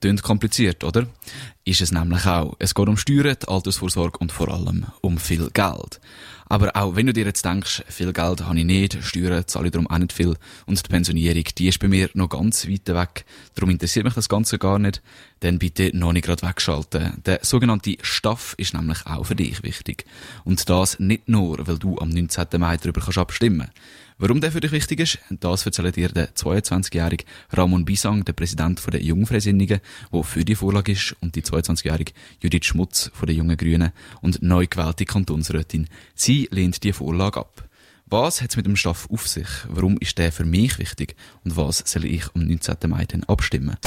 Tönt kompliziert, oder? Ist es nämlich auch. Es geht um Steuern, die Altersvorsorge und vor allem um viel Geld. Aber auch wenn du dir jetzt denkst, viel Geld habe ich nicht, Steuern zahle ich darum auch nicht viel und die Pensionierung, die ist bei mir noch ganz weit weg, darum interessiert mich das Ganze gar nicht, dann bitte noch nicht gerade wegschalten. Der sogenannte Staff ist nämlich auch für dich wichtig. Und das nicht nur, weil du am 19. Mai darüber kannst abstimmen Warum der für dich wichtig ist, das erzählt dir der 22-jährige Ramon Bisang, der Präsident der Jungfreisinnigen, der für die Vorlage ist, und die 22-jährige Judith Schmutz von den Jungen Grünen und neu gewählte Kantonsrätin. Sie lehnt die Vorlage ab. Was hat es mit dem Stoff auf sich? Warum ist der für mich wichtig? Und was soll ich am 19. Mai dann abstimmen?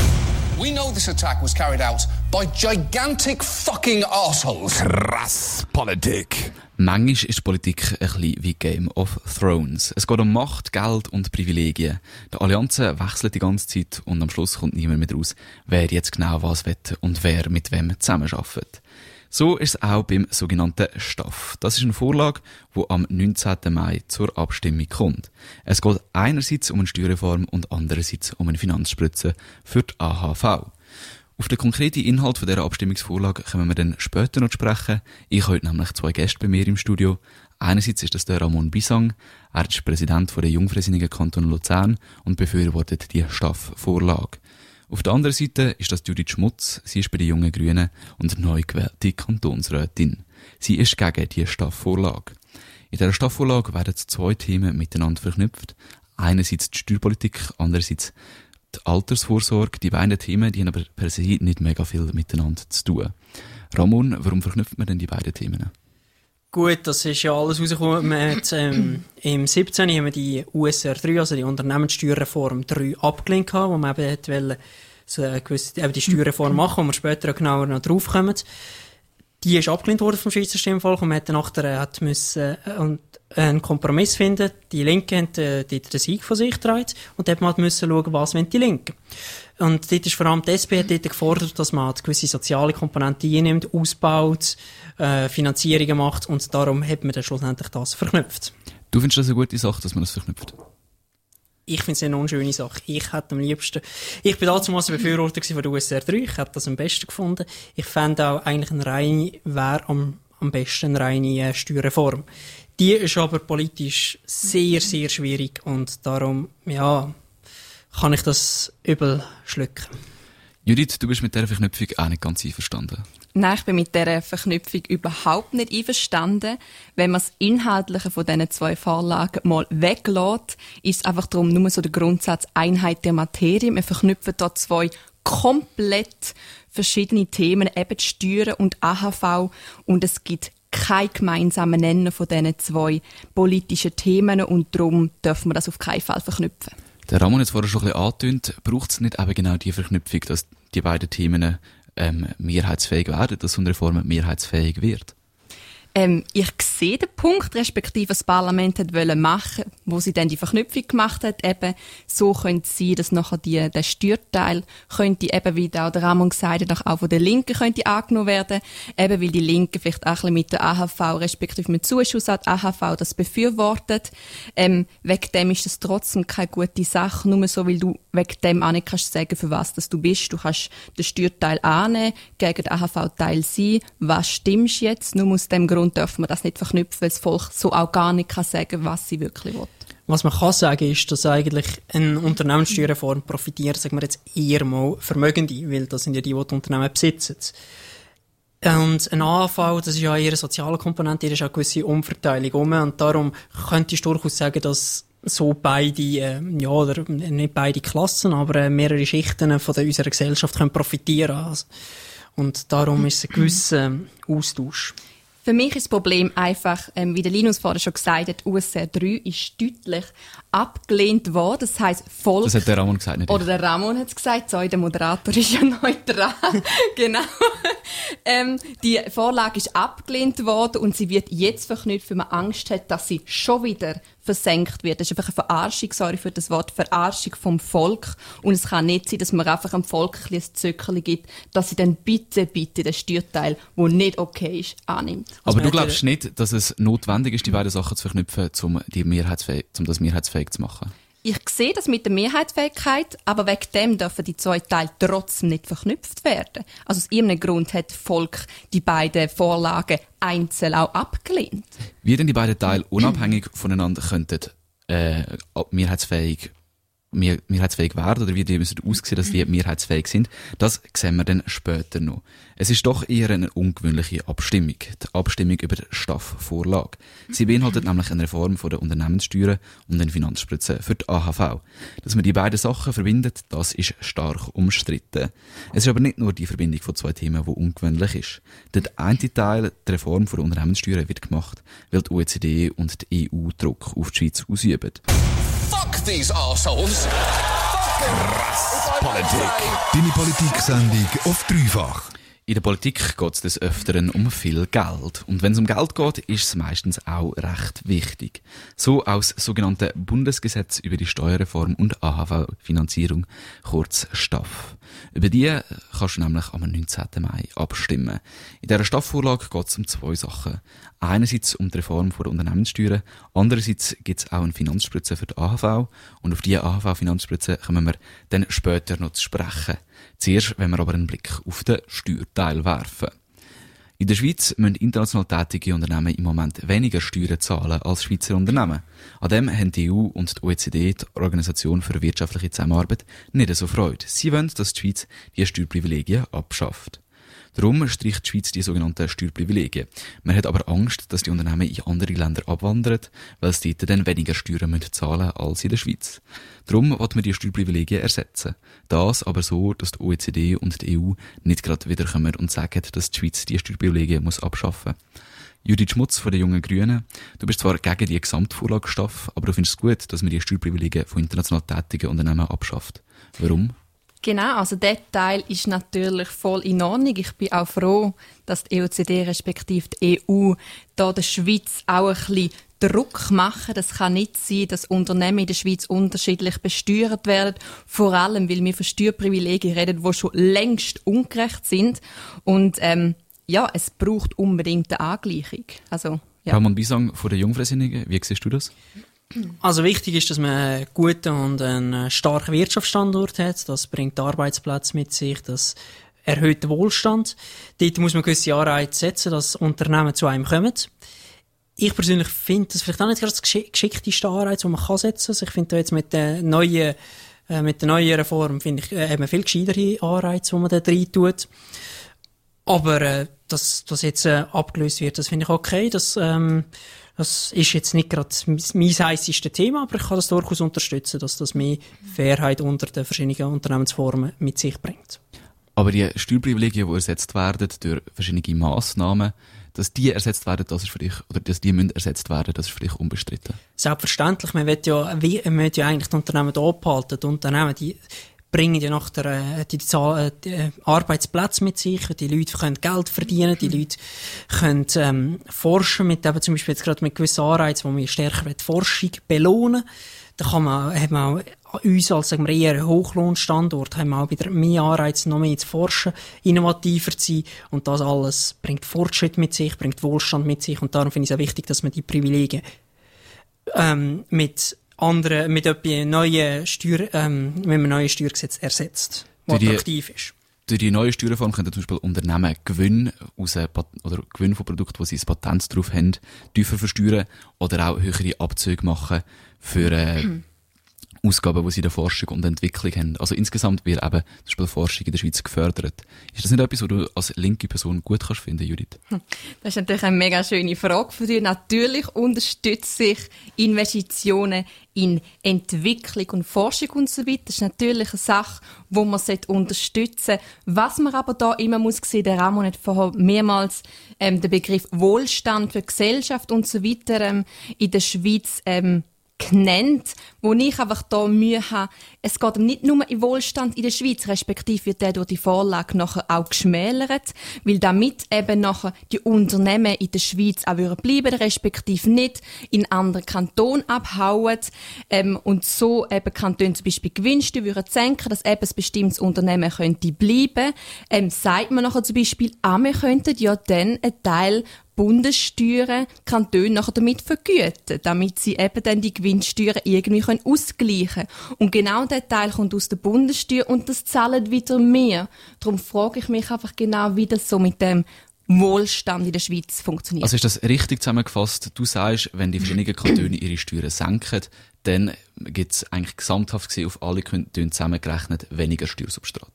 We know this attack was carried out by gigantic fucking assholes. Krass Politik. Manchmal ist Politik ein bisschen wie Game of Thrones. Es geht um Macht, Geld und Privilegien. Die Allianzen wechseln die ganze Zeit und am Schluss kommt niemand mehr raus, wer jetzt genau was will und wer mit wem zusammenarbeitet. So ist es auch beim sogenannten Staff. Das ist eine Vorlage, die am 19. Mai zur Abstimmung kommt. Es geht einerseits um eine Steuerreform und andererseits um eine Finanzspritze für die AHV. Auf den konkreten Inhalt von dieser Abstimmungsvorlage können wir dann später noch sprechen. Ich habe heute nämlich zwei Gäste bei mir im Studio. Einerseits ist das der Ramon Bisang. Er ist Präsident der Jungfreisinnigen Kanton Luzern und befürwortet die Staff-Vorlage. Auf der anderen Seite ist das Judith Schmutz. Sie ist bei den Jungen Grünen und neu gewählte Kantonsrätin. Sie ist gegen die Staff-Vorlage. In dieser Staff-Vorlage werden zwei Themen miteinander verknüpft. Einerseits die Steuerpolitik, andererseits die Altersvorsorge, die beiden Themen, die haben aber per se nicht mega viel miteinander zu tun. Ramon, warum verknüpft man denn die beiden Themen? Gut, das ist ja alles rausgekommen. Wir hat, ähm, Im 17. haben wir die USR 3, also die Unternehmenssteuerreform 3, abgelehnt, wo man eben wollte, so gewisse, eben die Steuerreform machen, wo wir später genauer noch drauf kommen. Die ist abgelehnt worden vom Schweizer Stimmvolk und man hat nachher äh, hat müssen, äh, und einen Kompromiss finden. Die Linken haben äh, den Sieg von sich getragen und dort man müssen schauen, was die Linken. Und dort ist vor allem die SP hat dort gefordert, dass man gewisse soziale Komponente einnimmt, ausbaut, äh, Finanzierungen macht und darum hat man dann schlussendlich das verknüpft. Du findest das eine gute Sache, dass man das verknüpft? Ich finde es eine unschöne Sache. Ich hätte am liebsten, ich bin damals ein Befürworter von der USR 3, ich hätte das am besten gefunden. Ich fände auch eigentlich eine reine, wäre am, am besten eine reine äh, Steuerreform. Die ist aber politisch sehr, sehr schwierig und darum, ja, kann ich das übel schlucken. Judith, du bist mit dieser Verknüpfung auch nicht ganz einverstanden. Nein, ich bin mit dieser Verknüpfung überhaupt nicht einverstanden. Wenn man das Inhaltliche von diesen zwei Vorlagen mal weglässt, ist es einfach darum, nur so der Grundsatz Einheit der Materie. Wir verknüpfen da zwei komplett verschiedene Themen, eben die Steuern und AHV, und es gibt kein gemeinsamen Nenner von diesen zwei politischen Themen und darum dürfen wir das auf keinen Fall verknüpfen. Der Ramon hat es vorher schon ein bisschen angetönt, braucht es nicht eben genau die Verknüpfung, dass die beiden Themen ähm, mehrheitsfähig werden, dass so eine Reform mehrheitsfähig wird? Ähm, ich sehe den Punkt, respektive das Parlament hat wollen machen, wo sie dann die Verknüpfung gemacht hat, eben so könnte sein, dass nachher die, der Steuerteil könnte eben, wie auch der Ramon gesagt hat, auch von der Linken könnte angenommen werden, eben weil die Linken vielleicht auch ein bisschen mit der AHV, respektive mit Zuschuss an die AHV das befürwortet. Ähm, wegen dem ist das trotzdem keine gute Sache, nur so, weil du wegen dem auch nicht kannst sagen, für was das du bist. Du kannst den Steuerteil annehmen, gegen den AHV-Teil sein, was stimmst jetzt, nur aus dem Grund Grund dürfen wir das nicht verknüpfen, weil das Volk so auch gar nicht kann sagen was sie wirklich will. Was man kann sagen, ist, dass eigentlich eine Unternehmenssteuerreform profitiert, sagen wir jetzt eher mal Vermögende, weil das sind ja die, die die Unternehmen besitzen. Und ein AHV, das ist ja eine soziale Komponente, da ist auch eine gewisse Umverteilung um. Und darum könnte ich durchaus sagen, dass so beide, äh, ja, oder nicht beide Klassen, aber äh, mehrere Schichten von der, unserer Gesellschaft können profitieren. Also, und darum ist es ein gewisser Austausch. Für mich ist das Problem einfach, ähm, wie der Linus vorher schon gesagt hat, USR 3 ist deutlich abgelehnt worden. Das heisst, Volk... Das hat der Ramon gesagt, nicht Oder ich. der Ramon hat es gesagt, sorry, der Moderator ist ja neutral. genau. ähm, die Vorlage ist abgelehnt worden und sie wird jetzt verknüpft, weil man Angst hat, dass sie schon wieder versenkt wird. Das ist einfach eine Verarschung, sorry für das Wort, Verarschung vom Volk. Und es kann nicht sein, dass man einfach am Volk ein Zöckerchen gibt, dass sie dann bitte, bitte den Steuerteil, der nicht okay ist, annimmt. Aber man du glaubst nicht, dass es notwendig ist, die beiden Sachen zu verknüpfen, um, die mehrheitsfähig, um das mehrheitsfähig zu machen? Ich sehe das mit der Mehrheitsfähigkeit, aber wegen dem dürfen die zwei Teile trotzdem nicht verknüpft werden. Also aus irgendeinem Grund hat Volk die beiden Vorlagen einzeln auch abgelehnt. Wie denn die beiden Teile unabhängig voneinander könnten äh, mehrheitsfähig, mehr, mehrheitsfähig werden oder wie die müssen aussehen, dass die mehrheitsfähig sind, das sehen wir dann später noch. Es ist doch eher eine ungewöhnliche Abstimmung, die Abstimmung über die Staff-Vorlage. Sie beinhaltet nämlich eine Reform von der Unternehmenssteuern und den Finanzspritzen für die AHV. Dass man die beiden Sachen verbindet, das ist stark umstritten. Es ist aber nicht nur die Verbindung von zwei Themen, die ungewöhnlich ist. Der eine Teil, die Reform von der Unternehmenssteuern, wird gemacht, weil die OECD und die EU Druck auf die Schweiz ausüben. Fuck these assholes. Politik. Deine Politik-Sendung auf dreifach. In der Politik geht es des Öfteren um viel Geld. Und wenn es um Geld geht, ist es meistens auch recht wichtig. So aus sogenannte Bundesgesetz über die Steuerreform und AHV-Finanzierung, kurz STAF. Über die kannst du nämlich am 19. Mai abstimmen. In dieser STAF-Vorlage geht es um zwei Sachen. Einerseits um die Reform der Unternehmenssteuern, andererseits gibt es auch eine Finanzspritze für die AHV und auf diese AHV-Finanzspritze kommen wir dann später noch zu sprechen. Zuerst, wenn wir aber einen Blick auf den Steuerteil werfen. In der Schweiz müssen international tätige Unternehmen im Moment weniger Steuern zahlen als Schweizer Unternehmen. An dem haben die EU und die OECD, die Organisation für wirtschaftliche Zusammenarbeit, nicht so Freude. Sie wollen, dass die Schweiz die Steuerprivilegien abschafft. Darum streicht die Schweiz die sogenannten Steuerprivilegien. Man hat aber Angst, dass die Unternehmen in andere Länder abwandern, weil sie dort dann weniger Steuern müssen zahlen als in der Schweiz. Darum will man die Steuerprivilegien ersetzen. Das aber so, dass die OECD und die EU nicht gerade wiederkommen und sagen, dass die Schweiz die Steuerprivilegien muss abschaffen Judith Schmutz von den Jungen Grünen. Du bist zwar gegen die Gesamtvorlage Staff, aber du findest es gut, dass man die Steuerprivilegien von international tätigen Unternehmen abschafft. Warum? Genau, also der Teil ist natürlich voll in Ordnung. Ich bin auch froh, dass die EOCD respektive die EU da der Schweiz auch ein bisschen Druck machen. Das kann nicht sein, dass Unternehmen in der Schweiz unterschiedlich besteuert werden. Vor allem, weil wir von Steuerprivilegien reden, die schon längst ungerecht sind. Und ähm, ja, es braucht unbedingt eine Angleichung. Also, ja. Ramon Bisang von den Jungfreisinnigen, wie siehst du das? Also wichtig ist, dass man einen guten und einen starken Wirtschaftsstandort hat. Das bringt Arbeitsplätze mit sich, das erhöht den Wohlstand. Dort muss man gewisse Anreize setzen, dass Unternehmen zu einem kommen. Ich persönlich finde das vielleicht auch nicht gerade das geschick- geschickteste Anreiz, den man kann setzen kann. Also ich finde jetzt mit der neuen, äh, mit der neuen Reform finde ich, äh, man viel gescheitere Anreize, die man da rein tut. Aber äh, dass das jetzt äh, abgelöst wird, das finde ich okay. Das, ähm, das ist jetzt nicht gerade mein heisseste Thema, aber ich kann das durchaus unterstützen, dass das mehr Fairheit unter den verschiedenen Unternehmensformen mit sich bringt. Aber die Steuerprivilegien, die ersetzt werden durch verschiedene Massnahmen, dass die ersetzt werden, das ist für dich, oder dass die müssen ersetzt werden, das ist für dich unbestritten. Selbstverständlich, man will ja, wie, man will ja eigentlich die Unternehmen da abhalten. Die Unternehmen, die bringen ja nach der, äh, die, Zahl, äh, die äh, Arbeitsplätze mit sich, die Leute können Geld verdienen, die Leute können ähm, forschen mit eben zum Beispiel jetzt gerade mit gewissen Anreizen, wo man stärker die Forschung belohnen. Da kann man, hat man auch uns als sagen wir, eher Hochlohnstandort haben wir auch wieder mehr Anreize, noch mehr zu forschen, innovativer zu sein. Und das alles bringt Fortschritt mit sich, bringt Wohlstand mit sich. Und darum finde ich es auch wichtig, dass man die Privilegien ähm, mit anderen, mit etwas neuen Steuer, ähm, mit einem neuen Steuergesetz ersetzt, das attraktiv ist. Durch die neue Steuerreform können zum Beispiel Unternehmen Gewinn aus Pat- oder Gewinn von Produkten, wo sie ein Patent drauf haben, tiefer versteuern oder auch höhere Abzüge machen für äh, Ausgaben, die sie in der Forschung und Entwicklung haben. Also insgesamt wird eben zum Beispiel Forschung in der Schweiz gefördert. Ist das nicht etwas, was du als linke Person gut kannst finden, Judith? Das ist natürlich eine mega schöne Frage für dich. Natürlich unterstütze ich Investitionen in Entwicklung und Forschung und so weiter. Das ist natürlich eine Sache, wo man unterstützen sollte. Was man aber da immer muss sehen, der Ramon hat vorher mehrmals ähm, den Begriff Wohlstand für Gesellschaft und so weiter ähm, in der Schweiz ähm, genannt, wo ich einfach da Mühe habe. Es geht nicht nur im Wohlstand in der Schweiz, respektive wird der durch die Vorlage nachher auch geschmälert, weil damit eben nachher die Unternehmen in der Schweiz auch bleiben, respektive nicht in andere Kantonen abhauen ähm, und so eben Kantone zum Beispiel Gewinnsteuer würden senken, dass eben ein bestimmtes Unternehmen könnte bleiben. Ähm, sagt man nachher zum Beispiel, ah, wir könnten ja dann einen Teil Bundessteuern Kantone nachher damit vergüten, damit sie eben dann die Gewinnsteuern irgendwie können ausgleichen können. Und genau der Teil kommt aus der Bundessteuer und das zahlen wieder mehr. Darum frage ich mich einfach genau, wie das so mit dem Wohlstand in der Schweiz funktioniert. Also ist das richtig zusammengefasst? Du sagst, wenn die verschiedenen Kantone ihre Steuern senken, dann gibt es eigentlich gesamthaft gesehen auf alle Kantone zusammengerechnet weniger Steuersubstrat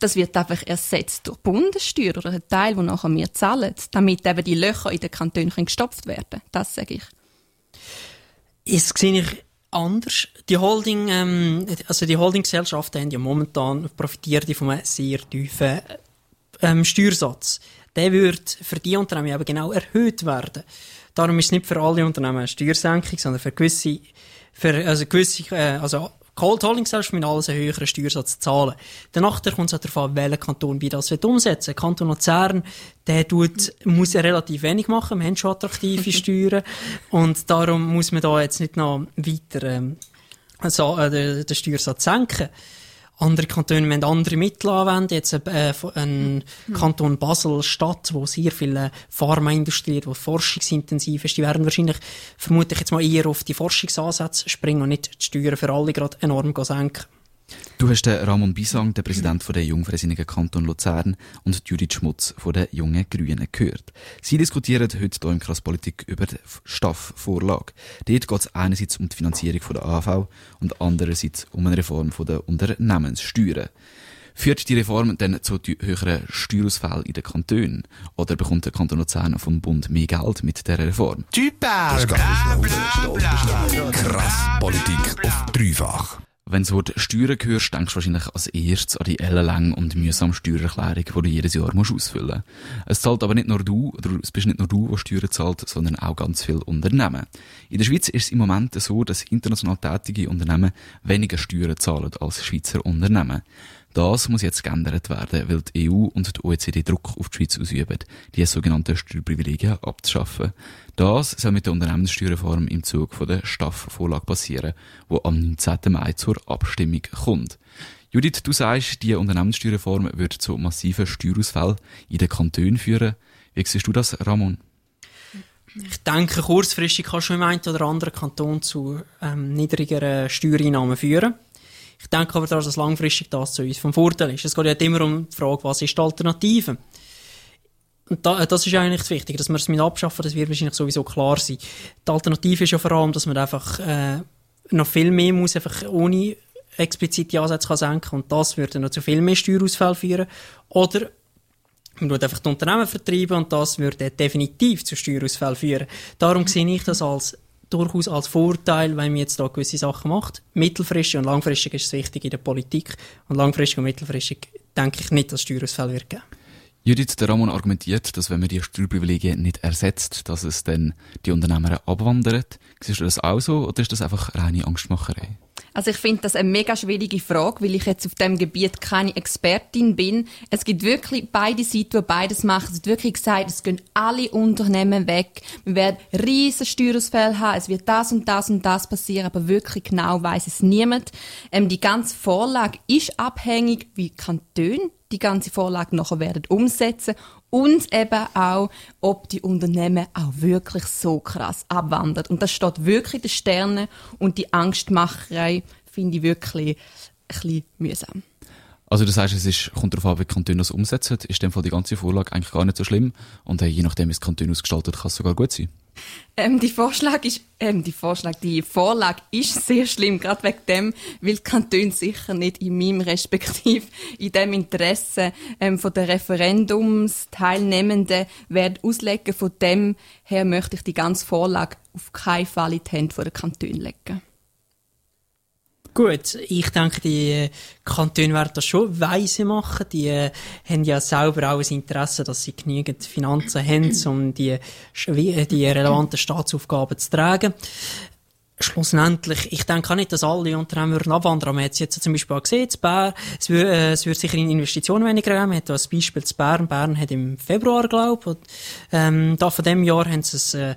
das wird einfach ersetzt durch Bundessteuer oder einen Teil, den nachher wir zahlen, damit eben die Löcher in den Kantonen gestopft werden Das sage ich. Das sehe ich anders. Die Holding, ähm, also die Holdinggesellschaften haben ja momentan profitiert von einem sehr tiefen ähm, Steuersatz. Der wird für die Unternehmen aber genau erhöht werden. Darum ist es nicht für alle Unternehmen eine Steuersenkung, sondern für gewisse, für, also gewisse, äh, also Cold Holding selbst müssen alles einen höheren Steuersatz zahlen. Danach kommt es darauf an, welcher Kanton wie das umsetzen will. Kanton Luzern, der tut, muss ja relativ wenig machen. Wir haben schon attraktive Steuern. Und darum muss man da jetzt nicht noch weiter, ähm, also, äh, den Steuersatz senken. Andere Kantone müssen andere Mittel anwenden. Jetzt äh, ein mhm. Kanton Basel-Stadt, wo sehr viel Pharmaindustrie wo forschungsintensiv ist, die werden wahrscheinlich, vermute ich jetzt mal, eher auf die Forschungsansätze springen und nicht die Steuern für alle gerade enorm senken. Du hast den Ramon Bisang, den Präsident von der Jungfreisinnigen Kanton Luzern, und Judith Schmutz von den Jungen Grünen gehört. Sie diskutieren heute hier im Krasspolitik über die Staff-Vorlage. Dort geht es einerseits um die Finanzierung von der AV und andererseits um eine Reform von der Unternehmenssteuern. Führt die Reform dann zu höheren Steuerausfällen in den Kantonen? Oder bekommt der Kanton Luzern vom Bund mehr Geld mit dieser Reform? Bla, Krass Politik auf dreifach. Wenn du Wort Steuern hörst, denkst du wahrscheinlich als erstes an die ellenlange und mühsame Steuererklärung, die du jedes Jahr ausfüllen musst. Es zahlt aber nicht nur du, oder es bist nicht nur du, der Steuern zahlt, sondern auch ganz viele Unternehmen. In der Schweiz ist es im Moment so, dass international tätige Unternehmen weniger Steuern zahlen als Schweizer Unternehmen. Das muss jetzt geändert werden, weil die EU und die OECD Druck auf die Schweiz ausüben, die sogenannten Steuerprivilegien abzuschaffen. Das soll mit der Unternehmenssteuerreform im Zug von der Staff-Vorlage passieren, wo am 19. Mai zur Abstimmung kommt. Judith, du sagst, die Unternehmenssteuerreform wird zu massiven Steuerausfällen in den Kantonen führen. Wie siehst du das, Ramon? Ich denke, kurzfristig kann schon im einen oder anderen Kanton zu ähm, niedrigeren Steuereinnahmen führen. Ich denke aber, dass langfristig das zu uns vom Vorteil ist. Es geht ja immer um die Frage, was ist die Alternative? Und da, das ist eigentlich das Wichtige, dass wir es mit abschaffen, das wird wahrscheinlich sowieso klar sein. Die Alternative ist ja vor allem, dass man einfach äh, noch viel mehr muss, einfach ohne explizite Ansätze kann senken und das würde noch zu viel mehr Steuerausfall führen. Oder man würde einfach die Unternehmen vertreiben und das würde definitiv zu Steuerausfall führen. Darum sehe ich das als durchaus als Vorteil, wenn man jetzt da gewisse Sachen macht. Mittelfristig und langfristig ist es wichtig in der Politik. Und langfristig und mittelfristig denke ich nicht, dass Steuerausfälle wird geben. Judith, der Ramon argumentiert, dass wenn man die Steuerprivilegien nicht ersetzt, dass es dann die Unternehmer abwandert. Siehst du das auch so oder ist das einfach reine Angstmacherei? Also ich finde das eine mega schwierige Frage, weil ich jetzt auf dem Gebiet keine Expertin bin. Es gibt wirklich beide Seiten, die beides machen. Es wird wirklich gesagt, es gehen alle Unternehmen weg. Wir werden riesen Steuerausfälle haben. Es wird das und das und das passieren, aber wirklich genau weiß es niemand. Ähm, die ganze Vorlage ist abhängig, wie Kantone die ganze Vorlage nachher werden umsetzen und eben auch, ob die Unternehmen auch wirklich so krass abwandern. Und das steht wirklich in den Sternen und die Angstmacherei finde ich wirklich ein bisschen mühsam. Also du sagst, es ist, kommt darauf an, wie Kantone das umsetzen. Ist in dem Fall die ganze Vorlage eigentlich gar nicht so schlimm und je nachdem, wie das Kanton ausgestaltet, kann es sogar gut sein? Ähm, die Vorschlag ist, ähm, die Vorschlag, die Vorlage ist sehr schlimm, gerade wegen dem, weil die Kantone sicher nicht in meinem respektiv in dem Interesse ähm, von der Referendumsteilnehmenden werden auslegen. Von dem her möchte ich die ganze Vorlage auf keinen Fall in die Hände der Kantone legen. Gut, ich denke, die Kantone werden das schon weise machen. Die äh, haben ja selber auch ein Interesse, dass sie genügend Finanzen haben, um die, schwi- die relevanten Staatsaufgaben zu tragen. Schlussendlich, ich denke auch nicht, dass alle Unternehmen würden abwandern. Man hat es jetzt zum Beispiel auch gesehen, in Bern, es würde, äh, es würde sicher in Investitionen weniger geben. Man hat ein Beispiel zu Bern. Bern hat im Februar, glaube ich, ähm, da von dem Jahr haben sie es, äh,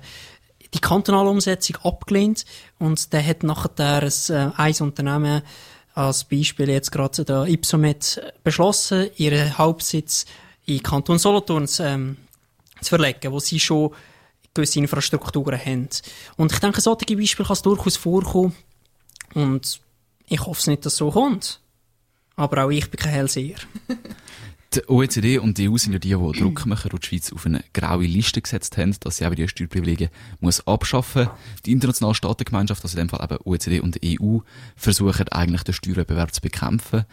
die kantonale Umsetzung abgelehnt und der hat nachher ein, äh, ein Unternehmen als Beispiel jetzt gerade der Ipsomet beschlossen, ihren Hauptsitz in Kanton Solothurn zu, ähm, zu verlegen, wo sie schon gewisse Infrastrukturen haben. Und ich denke, solche Beispiele kann es durchaus vorkommen und ich hoffe es nicht, dass es so kommt. Aber auch ich bin kein Hellseher. Die OECD und die EU sind ja die, die Druck machen und die Schweiz auf eine graue Liste gesetzt haben, dass sie eben die Steuerprivilegien muss abschaffen Die internationale Staatengemeinschaft, also in dem Fall eben OECD und EU, versuchen eigentlich den Steuerwettbewerb zu bekämpfen.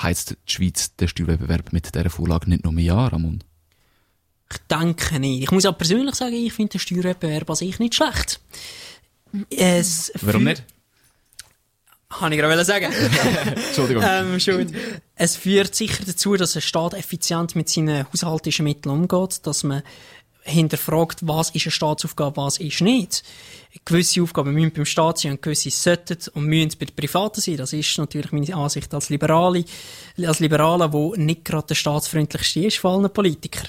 Heizt die Schweiz den Steuerwettbewerb mit dieser Vorlage nicht nur mehr an, Ramon? Ich denke nicht. Ich muss auch persönlich sagen, ich finde den Steuerwettbewerb an sich nicht schlecht. Es Warum nicht? Kann ich gerade sagen. Entschuldigung. ähm, schon. Es führt sicher dazu, dass ein Staat effizient mit seinen haushaltischen Mitteln umgeht, dass man hinterfragt, was ist eine Staatsaufgabe, was ist nicht. Gewisse Aufgaben müssen beim Staat sein und gewisse sollten und müssen bei den Privaten sein. Das ist natürlich meine Ansicht als Liberale, als Liberaler, wo nicht gerade der staatsfreundlichste ist von allen Politikern.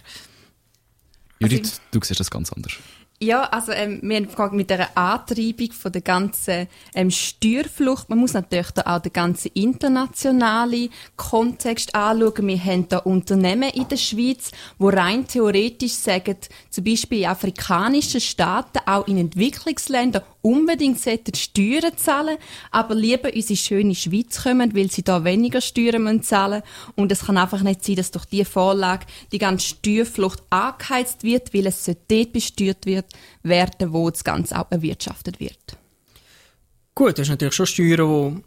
Judith, du siehst das ganz anders. Ja, also ähm, wir haben gefragt, mit der Antreibung von der ganzen ähm, Steuerflucht, man muss natürlich da auch den ganzen internationalen Kontext anschauen. Wir haben da Unternehmen in der Schweiz, wo rein theoretisch sagen, zum Beispiel in afrikanischen Staaten, auch in Entwicklungsländern, unbedingt sollten Steuern zahlen, aber lieber unsere schöne Schweiz kommen, weil sie da weniger Steuern müssen zahlen Und es kann einfach nicht sein, dass durch diese Vorlage die ganze Steuerflucht angeheizt wird, weil es dort besteuert wird werden, wo das Ganze auch erwirtschaftet wird. Gut, das ist natürlich schon Steuern, die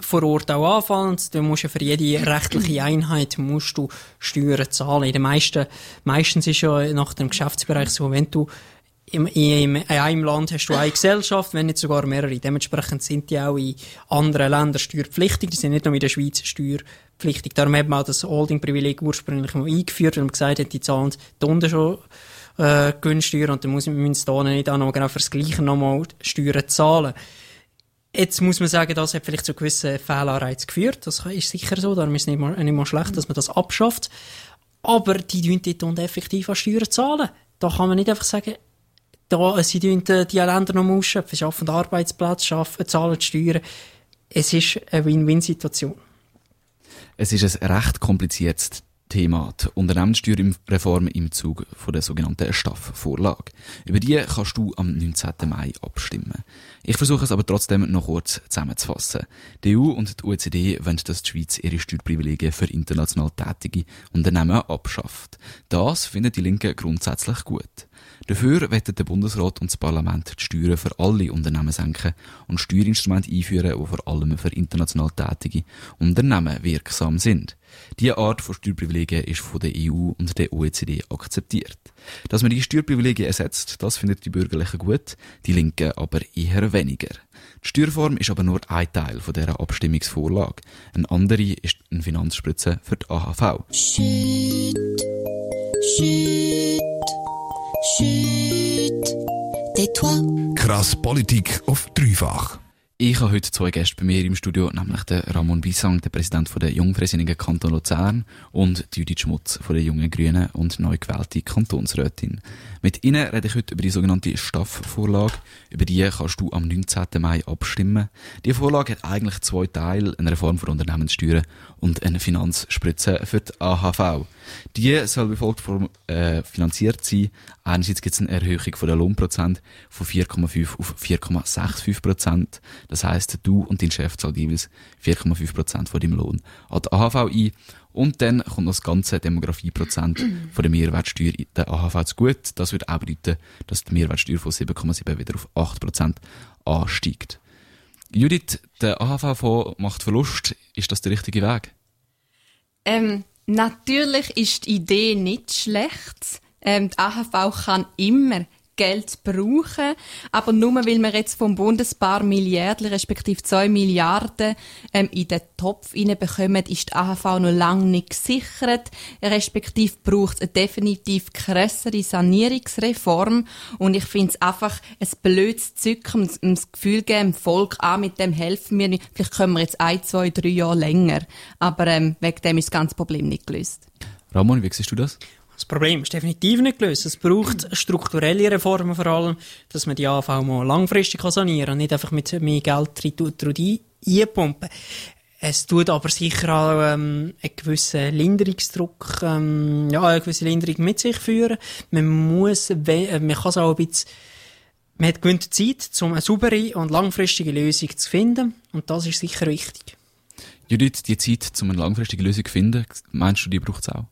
vor Ort auch anfallen. Du musst ja für jede rechtliche Einheit musst du Steuern zahlen. In den meisten, meistens ist ja nach dem Geschäftsbereich so, wenn du im, im, in einem Land hast du eine Gesellschaft, wenn nicht sogar mehrere. Dementsprechend sind die auch in anderen Ländern steuerpflichtig. Die sind nicht nur in der Schweiz steuerpflichtig. Darum hat man auch das Holding-Privileg ursprünglich mal eingeführt, weil man gesagt hat, die zahlen die schon äh, Gewinnsteuer und dann muss, müssen sie da nicht auch noch genau für das Gleiche nochmal Steuern zahlen. Jetzt muss man sagen, das hat vielleicht zu gewissen Fehlanreizen geführt. Das ist sicher so. Darum ist es nicht mal, nicht mal schlecht, dass man das abschafft. Aber die tun dort effektiv an Steuern zahlen. Da kann man nicht einfach sagen, da, sie tun die, Länder noch ausschöpfen, schaffen Arbeitsplätze, schaffen, zahlen Steuern. Es ist eine Win-Win-Situation. Es ist ein recht kompliziertes Thema, die Unternehmenssteuerreform im Zug von der sogenannten STAF-Vorlage. Über die kannst du am 19. Mai abstimmen. Ich versuche es aber trotzdem noch kurz zusammenzufassen. Die EU und die OECD wollen, dass die Schweiz ihre Steuerprivilegien für international tätige Unternehmen abschafft. Das finden die Linken grundsätzlich gut. Dafür wollen der Bundesrat und das Parlament die Steuern für alle Unternehmen senken und Steuerinstrumente einführen, die vor allem für international tätige Unternehmen wirksam sind. Diese Art von Steuerprivilegien ist von der EU und der OECD akzeptiert. Dass man die Steuerprivilegien ersetzt, das findet die Bürgerlichen gut, die Linken aber eher weniger. Die Steuerform ist aber nur ein Teil von dieser Abstimmungsvorlage. Ein andere ist eine Finanzspritze für die AHV. Chut, chut, tais-toi. Krass Politik auf dreifach. Ich habe heute zwei Gäste bei mir im Studio, nämlich den Ramon Bissang, der Präsident von der Jungfreisinnigen Kanton Luzern und Judith Schmutz von der Jungen Grünen und neu gewählte Kantonsrätin. Mit ihnen rede ich heute über die sogenannte Staff-Vorlage. Über die kannst du am 19. Mai abstimmen. Die Vorlage hat eigentlich zwei Teile, eine Reform für Unternehmenssteuern und eine Finanzspritze für die AHV. Die soll wie folgt äh, finanziert sein. Einerseits gibt es eine Erhöhung von der Lohnprozent von 4,5 auf 4,65 Prozent. Das heißt, du und dein Chef zahlen jeweils 4,5 Prozent von deinem Lohn an die AHV ein. Und dann kommt noch das ganze Demografieprozent von der Mehrwertsteuer in der AHV zu gut. Das würde auch bedeuten, dass die Mehrwertsteuer von 7,7 wieder auf 8 Prozent ansteigt. Judith, der AHV-Fonds macht Verlust. Ist das der richtige Weg? Ähm, natürlich ist die Idee nicht schlecht. Ähm, die AHV kann immer Geld brauchen, aber nur weil wir jetzt vom Bund ein paar Milliarden, respektive zwei Milliarden ähm, in den Topf bekommen, ist die AHV noch lange nicht gesichert, respektive braucht es eine definitiv grössere Sanierungsreform und ich finde es einfach ein blödes Zeug, um das Gefühl geben, dem Volk, ah, mit dem helfen wir nicht, vielleicht können wir jetzt ein, zwei, drei Jahre länger, aber ähm, wegen dem ist das ganze Problem nicht gelöst. Ramon, wie siehst du das? Das Problem ist definitiv nicht gelöst. Es braucht strukturelle Reformen vor allem, dass man die AV mal langfristig sanieren kann nicht einfach mit mehr Geld einpumpen. Es tut aber sicher auch ähm, einen gewissen Linderungsdruck, ähm, ja, eine gewisse Linderung mit sich führen. Man muss, äh, man kann es auch ein bisschen man hat gewöhnt Zeit, um eine saubere und langfristige Lösung zu finden. Und das ist sicher wichtig. Judith, die Zeit, um eine langfristige Lösung zu finden, meinst du, die braucht es auch?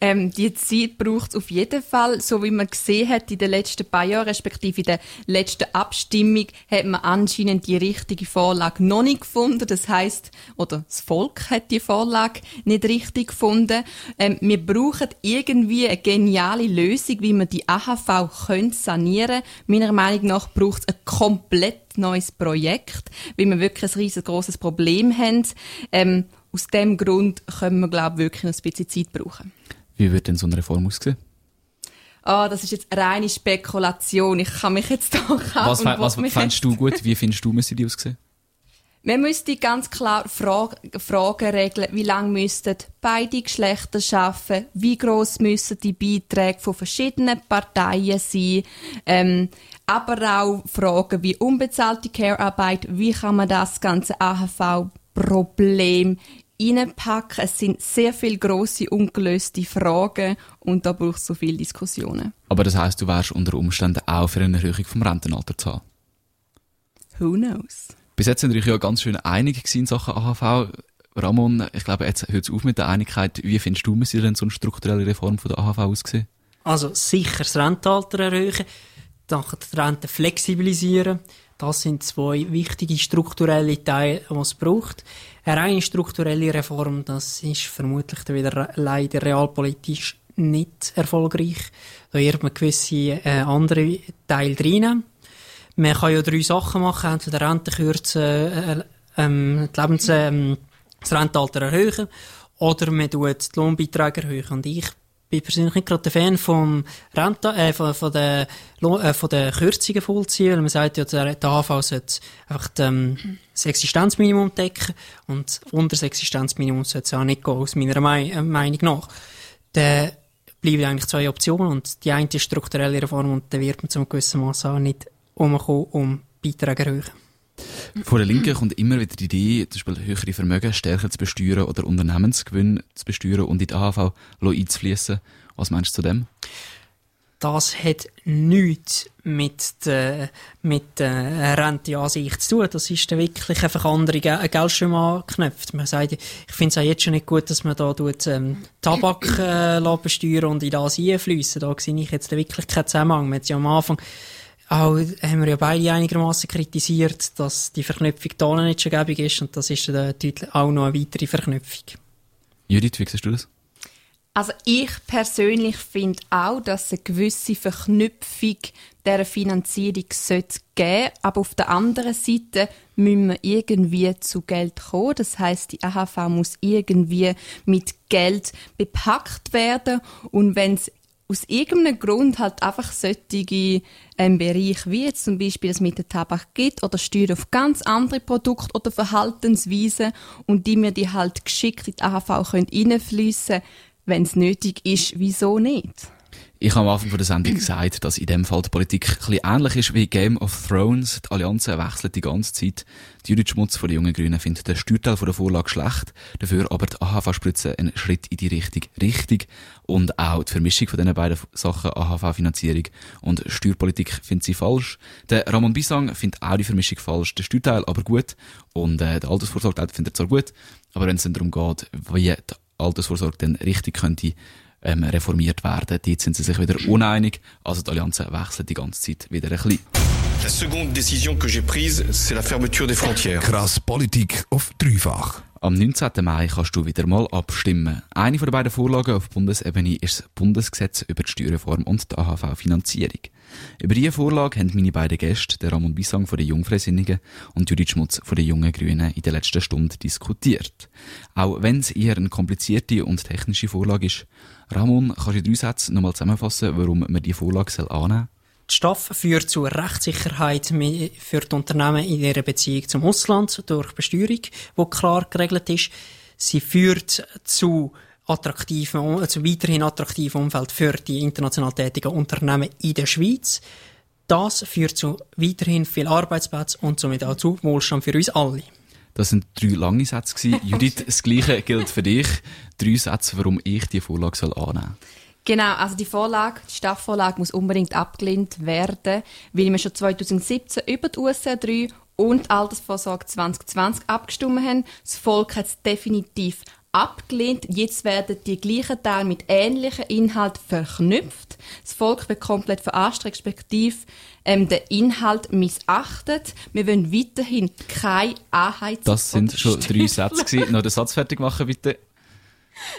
Ähm, die Zeit braucht es auf jeden Fall. So wie man gesehen hat in den letzten paar Jahren, respektive in der letzten Abstimmung, hat man anscheinend die richtige Vorlage noch nicht gefunden. Das heißt, oder das Volk hat die Vorlage nicht richtig gefunden. Ähm, wir brauchen irgendwie eine geniale Lösung, wie man die AHV können sanieren Meiner Meinung nach braucht es ein komplett neues Projekt, weil wir wirklich ein riesengroßes Problem haben. Ähm, aus dem Grund können wir, glaube ich, wirklich noch ein bisschen Zeit brauchen. Wie wird denn so eine Reform aussehen? Ah, oh, das ist jetzt reine Spekulation. Ich kann mich jetzt doch Was, was findest du gut? Wie findest du, müssen die aussehen? Man müsste ganz klar Frage, Fragen regeln. Wie lange müssten beide Geschlechter arbeiten? Wie groß müssen die Beiträge von verschiedenen Parteien sein? Ähm, aber auch Fragen wie unbezahlte Care-Arbeit. Wie kann man das ganze AHV-Problem reinpacken. Es sind sehr viele grosse ungelöste Fragen und da braucht es so viele Diskussionen. Aber das heißt, du wärst unter Umständen auch für eine Erhöhung vom Rentenalter zu haben? Who knows? Bis jetzt sind wir ja ganz schön einig in Sachen AHV. Ramon, ich glaube, jetzt hört es auf mit der Einigkeit. Wie findest du, müsste denn so eine strukturelle Reform von der AHV aussehen? Also sicher das Rentenalter erhöhen, dann die Rente flexibilisieren. Das sind zwei wichtige strukturelle Teile, die es braucht. Eine reine strukturelle Reform, das ist vermutlich wieder leider realpolitisch nicht erfolgreich. Da wird man gewisse äh, andere Teile reinnehmen. Man kann ja drei Sachen machen, entweder Rente kürzen, äh, ähm, die Lebens, ähm, das Rentenalter erhöhen oder man tut die Lohnbeiträge erhöhen. Und ich bin persönlich nicht gerade der Fan vom Renta, äh, von, von, der, äh, von der Kürzungen vollziehen, weil man sagt ja, der, der AV sollte einfach die, ähm, das Existenzminimum decken und unter das Existenzminimum sollte es auch nicht gehen, aus meiner Mei äh, Meinung nach. Dann bleiben eigentlich zwei Optionen und die eine ist strukturelle Reform und dann wird man zum gewissen Maß auch nicht umkommen, um Beiträge erhöhen. Von der Linken kommt immer wieder die Idee, zum Beispiel höhere Vermögen stärker zu besteuern oder Unternehmensgewinn zu besteuern und in die AHV einzufließen. Was meinst du zu dem? Das hat nichts mit der, mit der Rente an sich zu tun. Das ist wirklich einfach andere Geldströme anknüpft. Man sagt, ich finde es auch jetzt schon nicht gut, dass man da tut, ähm, Tabak äh, besteuern und in das einfließen. Da sehe ich jetzt wirklich keinen Zusammenhang. Man hat ja am Anfang auch haben wir ja beide einigermaßen kritisiert, dass die Verknüpfung da nicht schon gäbig ist und das ist dann deutlich auch noch eine weitere Verknüpfung. Judith, wie siehst du das? Also ich persönlich finde auch, dass es eine gewisse Verknüpfung der Finanzierung sollte geben, aber auf der anderen Seite müssen wir irgendwie zu Geld kommen. Das heißt, die AHV muss irgendwie mit Geld bepackt werden und wenn es aus irgendeinem Grund halt einfach solche ähm, Bereiche wie jetzt zum Beispiel das mit dem Tabak gibt oder Steuern auf ganz andere Produkte oder Verhaltensweisen und die mir die halt geschickt in die AHV können reinfließen wenn es nötig ist, wieso nicht? Ich habe am Anfang der Sendung gesagt, dass in dem Fall die Politik ein bisschen ähnlich ist wie Game of Thrones. Die Allianzen wechseln die ganze Zeit. Die Judith Schmutz von den Jungen Grünen findet den Steuerteil von der Vorlage schlecht, dafür aber die AHV-Spritze ein Schritt in die Richtung richtig. Und auch die Vermischung von diesen beiden Sachen, AHV-Finanzierung und Steuerpolitik, findet sie falsch. Der Ramon Bisang findet auch die Vermischung falsch, der Steuerteil aber gut und äh, der Altersvorsorge findet er zwar gut, aber wenn es dann darum geht, wie die Altersvorsorge dann richtig könnte ähm, reformiert werden. Dort sind sie sich wieder uneinig. Also die Allianzen wechseln die ganze Zeit wieder ein bisschen. La seconde décision que j'ai prise, c'est la fermeture des frontières. Krass Politik auf dreifach. Am 19. Mai kannst du wieder mal abstimmen. Eine von den beiden Vorlagen auf Bundesebene ist das Bundesgesetz über die Steuerreform und die AHV-Finanzierung. Über diese Vorlage haben meine beiden Gäste, der Ramon Bissang von den Jungfreisinnigen und Judith Schmutz von den Jungen Grünen, in der letzten Stunde diskutiert. Auch wenn es eher eine komplizierte und technische Vorlage ist. Ramon, kannst du in drei Sätzen nochmal zusammenfassen, warum man diese Vorlage annehmen soll? Die STAF führt zu Rechtssicherheit für die Unternehmen in ihrer Beziehung zum Ausland durch Besteuerung, die klar geregelt ist. Sie führt zu attraktiven, also weiterhin attraktiven Umfeld für die international tätigen Unternehmen in der Schweiz. Das führt zu weiterhin viel Arbeitsplätzen und somit auch zu Wohlstand für uns alle. Das sind drei lange Sätze. Judith, das Gleiche gilt für dich. Drei Sätze, warum ich die Vorlage soll annehmen soll. Genau, also die Vorlage, die Staffelvorlage muss unbedingt abgelehnt werden, weil wir schon 2017 über die USA 3 und Altersvorsorge 2020 abgestimmt haben. Das Volk hat es definitiv abgelehnt. Jetzt werden die gleichen Teile mit ähnlichen Inhalt verknüpft. Das Volk wird komplett verarscht, respektive ähm, der Inhalt missachtet. Wir wollen weiterhin keine Anheizung. Das sind schon drei Sätze gewesen. Noch den Satz fertig machen, bitte.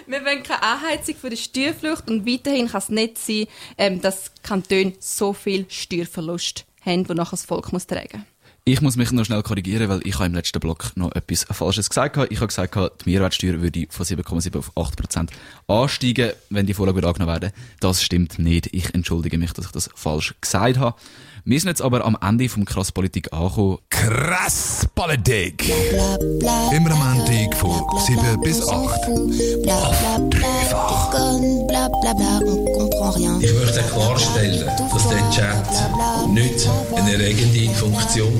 Wir wollen keine Anheizung für die Steuerflucht und weiterhin kann es nicht sein, ähm, dass Kantone so viel Steuerverlust haben, die nachher das Volk tragen muss. Ich muss mich noch schnell korrigieren, weil ich habe im letzten Block noch etwas Falsches gesagt habe. Ich habe gesagt, die Mehrwertsteuer würde von 7,7 auf 8% ansteigen, wenn die Vorlage angenommen werden. Das stimmt nicht. Ich entschuldige mich, dass ich das falsch gesagt habe. Wir sind jetzt aber am Ende vom Krass Politik angekommen. Krass Politik! Immer am Montag von 7 bis 8. Auf dreifach. Ich möchte klarstellen, dass der Chat nicht eine erregende Funktion